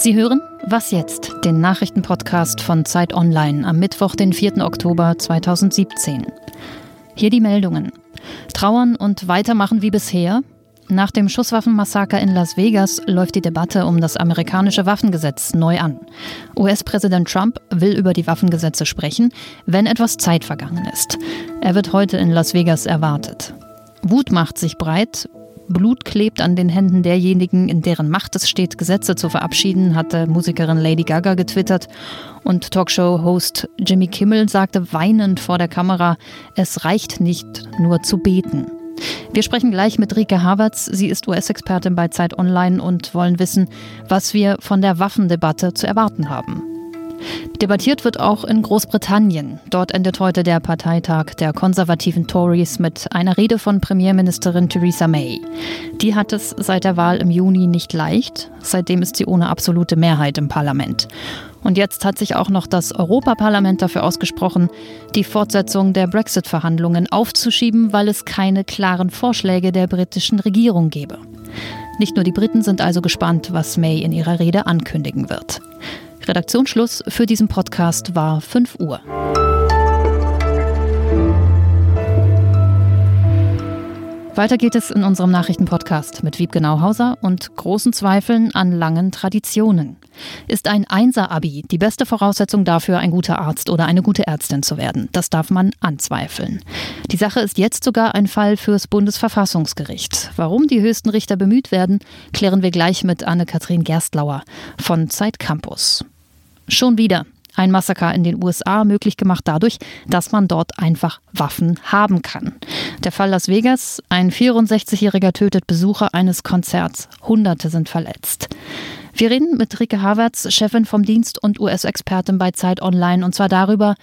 Sie hören Was jetzt? Den Nachrichtenpodcast von Zeit Online am Mittwoch, den 4. Oktober 2017. Hier die Meldungen. Trauern und weitermachen wie bisher? Nach dem Schusswaffenmassaker in Las Vegas läuft die Debatte um das amerikanische Waffengesetz neu an. US-Präsident Trump will über die Waffengesetze sprechen, wenn etwas Zeit vergangen ist. Er wird heute in Las Vegas erwartet. Wut macht sich breit. Blut klebt an den Händen derjenigen, in deren Macht es steht, Gesetze zu verabschieden, hatte Musikerin Lady Gaga getwittert. Und Talkshow-Host Jimmy Kimmel sagte weinend vor der Kamera, es reicht nicht nur zu beten. Wir sprechen gleich mit Rike Havertz. Sie ist US-Expertin bei Zeit Online und wollen wissen, was wir von der Waffendebatte zu erwarten haben. Debattiert wird auch in Großbritannien. Dort endet heute der Parteitag der konservativen Tories mit einer Rede von Premierministerin Theresa May. Die hat es seit der Wahl im Juni nicht leicht. Seitdem ist sie ohne absolute Mehrheit im Parlament. Und jetzt hat sich auch noch das Europaparlament dafür ausgesprochen, die Fortsetzung der Brexit-Verhandlungen aufzuschieben, weil es keine klaren Vorschläge der britischen Regierung gebe. Nicht nur die Briten sind also gespannt, was May in ihrer Rede ankündigen wird. Redaktionsschluss für diesen Podcast war 5 Uhr. Weiter geht es in unserem Nachrichtenpodcast mit Wiebke Nauhauser und großen Zweifeln an langen Traditionen. Ist ein Einser-Abi die beste Voraussetzung dafür, ein guter Arzt oder eine gute Ärztin zu werden? Das darf man anzweifeln. Die Sache ist jetzt sogar ein Fall fürs Bundesverfassungsgericht. Warum die höchsten Richter bemüht werden, klären wir gleich mit Anne-Kathrin Gerstlauer von Zeit Campus. Schon wieder. Ein Massaker in den USA möglich gemacht dadurch, dass man dort einfach Waffen haben kann. Der Fall Las Vegas, ein 64-Jähriger tötet Besucher eines Konzerts, Hunderte sind verletzt. Wir reden mit Rike Havertz, Chefin vom Dienst und US-Expertin bei Zeit Online, und zwar darüber,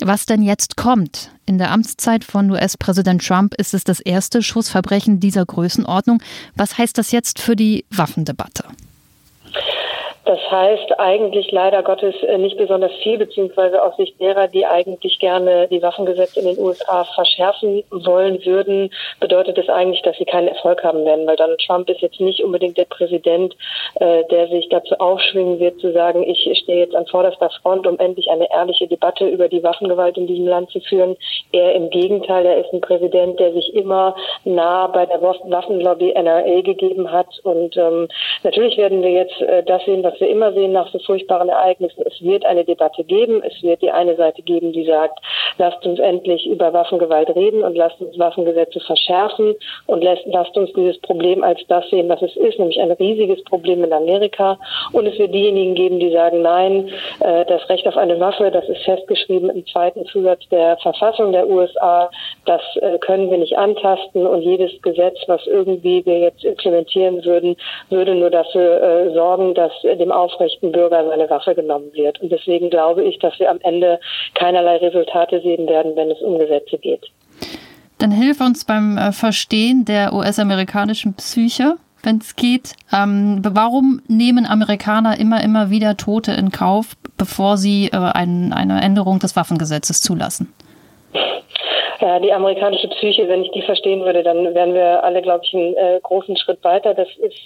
was denn jetzt kommt. In der Amtszeit von US-Präsident Trump ist es das erste Schussverbrechen dieser Größenordnung. Was heißt das jetzt für die Waffendebatte? Das heißt eigentlich leider Gottes äh, nicht besonders viel, beziehungsweise aus Sicht derer, die eigentlich gerne die Waffengesetze in den USA verschärfen wollen würden, bedeutet es eigentlich, dass sie keinen Erfolg haben werden, weil Donald Trump ist jetzt nicht unbedingt der Präsident, äh, der sich dazu aufschwingen wird, zu sagen, ich stehe jetzt an vorderster Front, um endlich eine ehrliche Debatte über die Waffengewalt in diesem Land zu führen. Er im Gegenteil, er ist ein Präsident, der sich immer nah bei der Waffenlobby NRA gegeben hat. Und ähm, natürlich werden wir jetzt äh, das sehen, was wir immer sehen nach so furchtbaren Ereignissen. Es wird eine Debatte geben. Es wird die eine Seite geben, die sagt, lasst uns endlich über Waffengewalt reden und lasst uns Waffengesetze verschärfen und lasst, lasst uns dieses Problem als das sehen, was es ist, nämlich ein riesiges Problem in Amerika. Und es wird diejenigen geben, die sagen, nein, äh, das Recht auf eine Waffe, das ist festgeschrieben im zweiten Zusatz der Verfassung der USA. Das äh, können wir nicht antasten und jedes Gesetz, was irgendwie wir jetzt implementieren würden, würde nur dafür äh, sorgen, dass dem aufrechten Bürger seine Waffe genommen wird. Und deswegen glaube ich, dass wir am Ende keinerlei Resultate sehen werden, wenn es um Gesetze geht. Dann hilf uns beim äh, Verstehen der US-amerikanischen Psyche, wenn es geht. Ähm, warum nehmen Amerikaner immer, immer wieder Tote in Kauf, bevor sie äh, ein, eine Änderung des Waffengesetzes zulassen? Ja, die amerikanische Psyche, wenn ich die verstehen würde, dann wären wir alle, glaube ich, einen äh, großen Schritt weiter. Das ist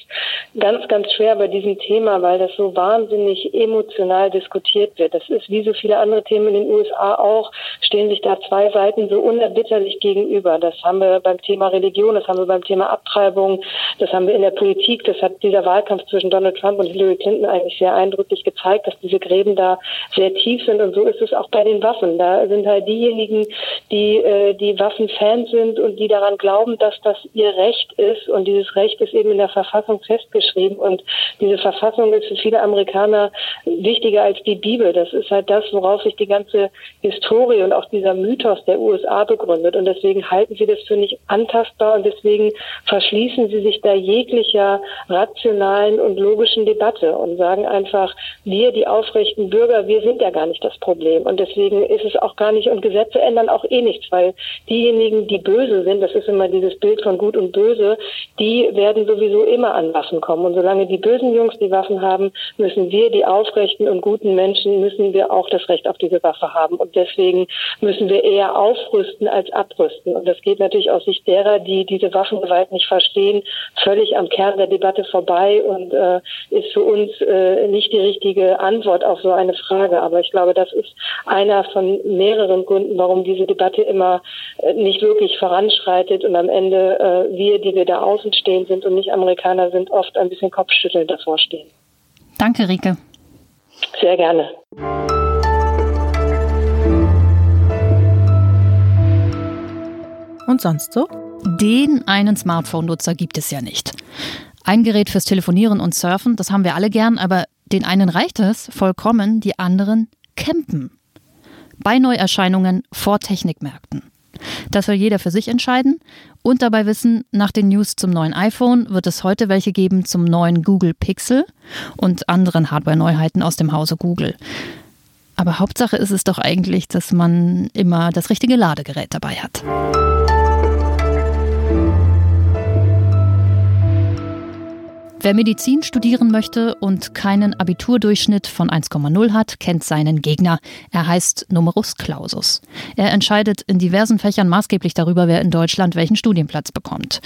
ganz, ganz schwer bei diesem Thema, weil das so wahnsinnig emotional diskutiert wird. Das ist wie so viele andere Themen in den USA auch, stehen sich da zwei Seiten so unerbitterlich gegenüber. Das haben wir beim Thema Religion, das haben wir beim Thema Abtreibung, das haben wir in der Politik. Das hat dieser Wahlkampf zwischen Donald Trump und Hillary Clinton eigentlich sehr eindrücklich gezeigt, dass diese Gräben da sehr tief sind. Und so ist es auch bei den Waffen. Da sind halt diejenigen, die äh, die Waffenfans sind und die daran glauben, dass das ihr Recht ist. Und dieses Recht ist eben in der Verfassung festgeschrieben. Und diese Verfassung ist für viele Amerikaner wichtiger als die Bibel. Das ist halt das, worauf sich die ganze Historie und auch dieser Mythos der USA begründet. Und deswegen halten sie das für nicht antastbar und deswegen verschließen sie sich da jeglicher rationalen und logischen Debatte und sagen einfach, wir, die aufrechten Bürger, wir sind ja gar nicht das Problem. Und deswegen ist es auch gar nicht, und Gesetze ändern auch eh nichts, weil diejenigen, die böse sind, das ist immer dieses Bild von gut und böse, die werden sowieso immer an Waffen kommen. Und solange die bösen Jungs die Waffen haben, müssen wir, die aufrechten und guten Menschen, müssen wir auch das Recht auf diese Waffe haben. Und deswegen müssen wir eher aufrüsten als abrüsten. Und das geht natürlich aus Sicht derer, die diese Waffengewalt nicht verstehen, völlig am Kern der Debatte vorbei und äh, ist für uns äh, nicht die richtige Antwort auf so eine Frage. Aber ich glaube, das ist einer von mehreren Gründen, warum diese Debatte immer nicht wirklich voranschreitet und am Ende äh, wir, die wir da außen stehen sind und nicht Amerikaner sind, oft ein bisschen kopfschüttelnd davor stehen. Danke, Rike. Sehr gerne. Und sonst so? Den einen Smartphone-Nutzer gibt es ja nicht. Ein Gerät fürs Telefonieren und Surfen, das haben wir alle gern, aber den einen reicht es vollkommen, die anderen campen. Bei Neuerscheinungen vor Technikmärkten. Das soll jeder für sich entscheiden und dabei wissen, nach den News zum neuen iPhone wird es heute welche geben zum neuen Google Pixel und anderen Hardware-Neuheiten aus dem Hause Google. Aber Hauptsache ist es doch eigentlich, dass man immer das richtige Ladegerät dabei hat. Wer Medizin studieren möchte und keinen Abiturdurchschnitt von 1,0 hat, kennt seinen Gegner. Er heißt Numerus Clausus. Er entscheidet in diversen Fächern maßgeblich darüber, wer in Deutschland welchen Studienplatz bekommt.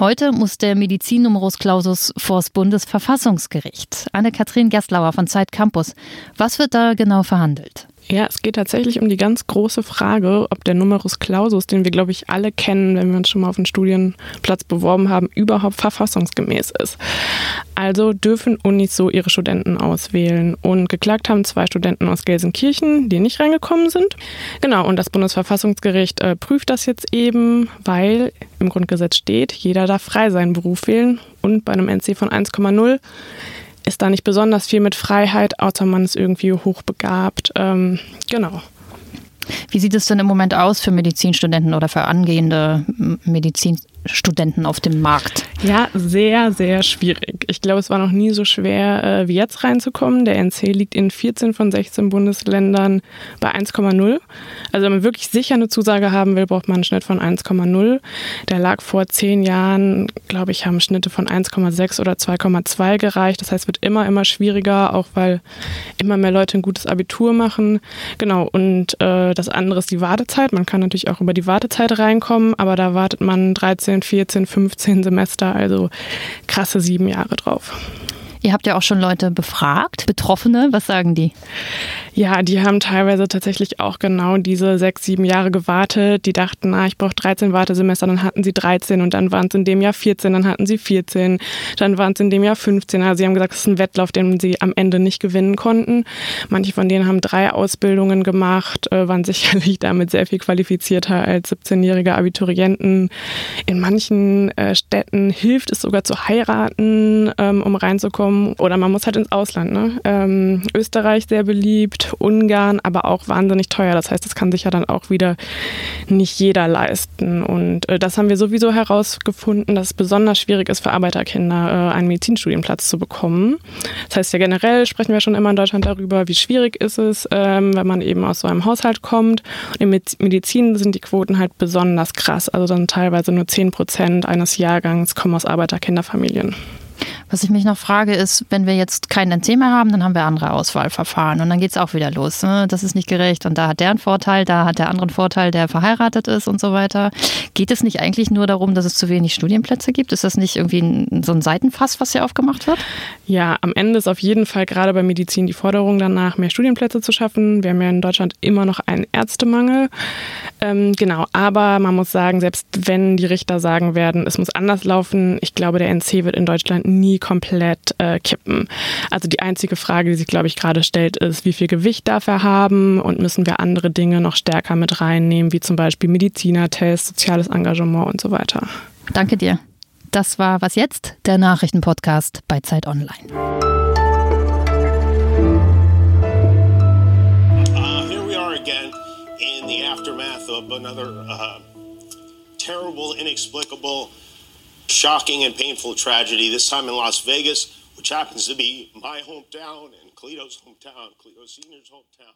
Heute muss der Medizin-Numerus Clausus vors Bundesverfassungsgericht. Anne-Kathrin Gerstlauer von Zeit Campus. Was wird da genau verhandelt? Ja, es geht tatsächlich um die ganz große Frage, ob der Numerus Clausus, den wir, glaube ich, alle kennen, wenn wir uns schon mal auf einen Studienplatz beworben haben, überhaupt verfassungsgemäß ist. Also dürfen Unis so ihre Studenten auswählen. Und geklagt haben zwei Studenten aus Gelsenkirchen, die nicht reingekommen sind. Genau, und das Bundesverfassungsgericht äh, prüft das jetzt eben, weil im Grundgesetz steht, jeder darf frei seinen Beruf wählen. Und bei einem NC von 1,0 ist da nicht besonders viel mit Freiheit, außer man ist irgendwie hochbegabt. Ähm, genau. Wie sieht es denn im Moment aus für Medizinstudenten oder für angehende Medizinstudenten auf dem Markt? Ja, sehr, sehr schwierig. Ich glaube, es war noch nie so schwer, äh, wie jetzt reinzukommen. Der NC liegt in 14 von 16 Bundesländern bei 1,0. Also wenn man wirklich sicher eine Zusage haben will, braucht man einen Schnitt von 1,0. Der lag vor zehn Jahren, glaube ich, haben Schnitte von 1,6 oder 2,2 gereicht. Das heißt, es wird immer, immer schwieriger, auch weil immer mehr Leute ein gutes Abitur machen. Genau, und äh, das andere ist die Wartezeit. Man kann natürlich auch über die Wartezeit reinkommen, aber da wartet man 13, 14, 15 Semester also krasse sieben Jahre drauf. Ihr habt ja auch schon Leute befragt, Betroffene, was sagen die? Ja, die haben teilweise tatsächlich auch genau diese sechs, sieben Jahre gewartet. Die dachten, ah, ich brauche 13 Wartesemester, dann hatten sie 13 und dann waren es in dem Jahr 14, dann hatten sie 14, dann waren es in dem Jahr 15. Also sie haben gesagt, es ist ein Wettlauf, den sie am Ende nicht gewinnen konnten. Manche von denen haben drei Ausbildungen gemacht, äh, waren sicherlich damit sehr viel qualifizierter als 17-jährige Abiturienten. In manchen äh, Städten hilft es sogar zu heiraten, ähm, um reinzukommen. Oder man muss halt ins Ausland. Ne? Ähm, Österreich sehr beliebt, Ungarn, aber auch wahnsinnig teuer. Das heißt, das kann sich ja dann auch wieder nicht jeder leisten. Und äh, das haben wir sowieso herausgefunden, dass es besonders schwierig ist für Arbeiterkinder, äh, einen Medizinstudienplatz zu bekommen. Das heißt ja generell sprechen wir schon immer in Deutschland darüber, wie schwierig ist es, ähm, wenn man eben aus so einem Haushalt kommt. Und in Medizin sind die Quoten halt besonders krass. Also dann teilweise nur 10 Prozent eines Jahrgangs kommen aus Arbeiterkinderfamilien. Was ich mich noch frage, ist, wenn wir jetzt kein NC mehr haben, dann haben wir andere Auswahlverfahren und dann geht es auch wieder los. Ne? Das ist nicht gerecht und da hat der einen Vorteil, da hat der andere einen Vorteil, der verheiratet ist und so weiter. Geht es nicht eigentlich nur darum, dass es zu wenig Studienplätze gibt? Ist das nicht irgendwie so ein Seitenfass, was hier aufgemacht wird? Ja, am Ende ist auf jeden Fall gerade bei Medizin die Forderung danach, mehr Studienplätze zu schaffen. Wir haben ja in Deutschland immer noch einen Ärztemangel. Ähm, genau, aber man muss sagen, selbst wenn die Richter sagen werden, es muss anders laufen, ich glaube, der NC wird in Deutschland nie komplett äh, kippen. Also die einzige Frage, die sich, glaube ich, gerade stellt, ist, wie viel Gewicht darf er haben und müssen wir andere Dinge noch stärker mit reinnehmen, wie zum Beispiel Medizinertests, soziales Engagement und so weiter. Danke dir. Das war Was jetzt? Der Nachrichtenpodcast bei Zeit Online. Uh, here we are again in the aftermath of another uh, terrible, inexplicable shocking and painful tragedy, this time in Las Vegas, which happens to be my hometown and Cleto's hometown, Cleto Senior's hometown.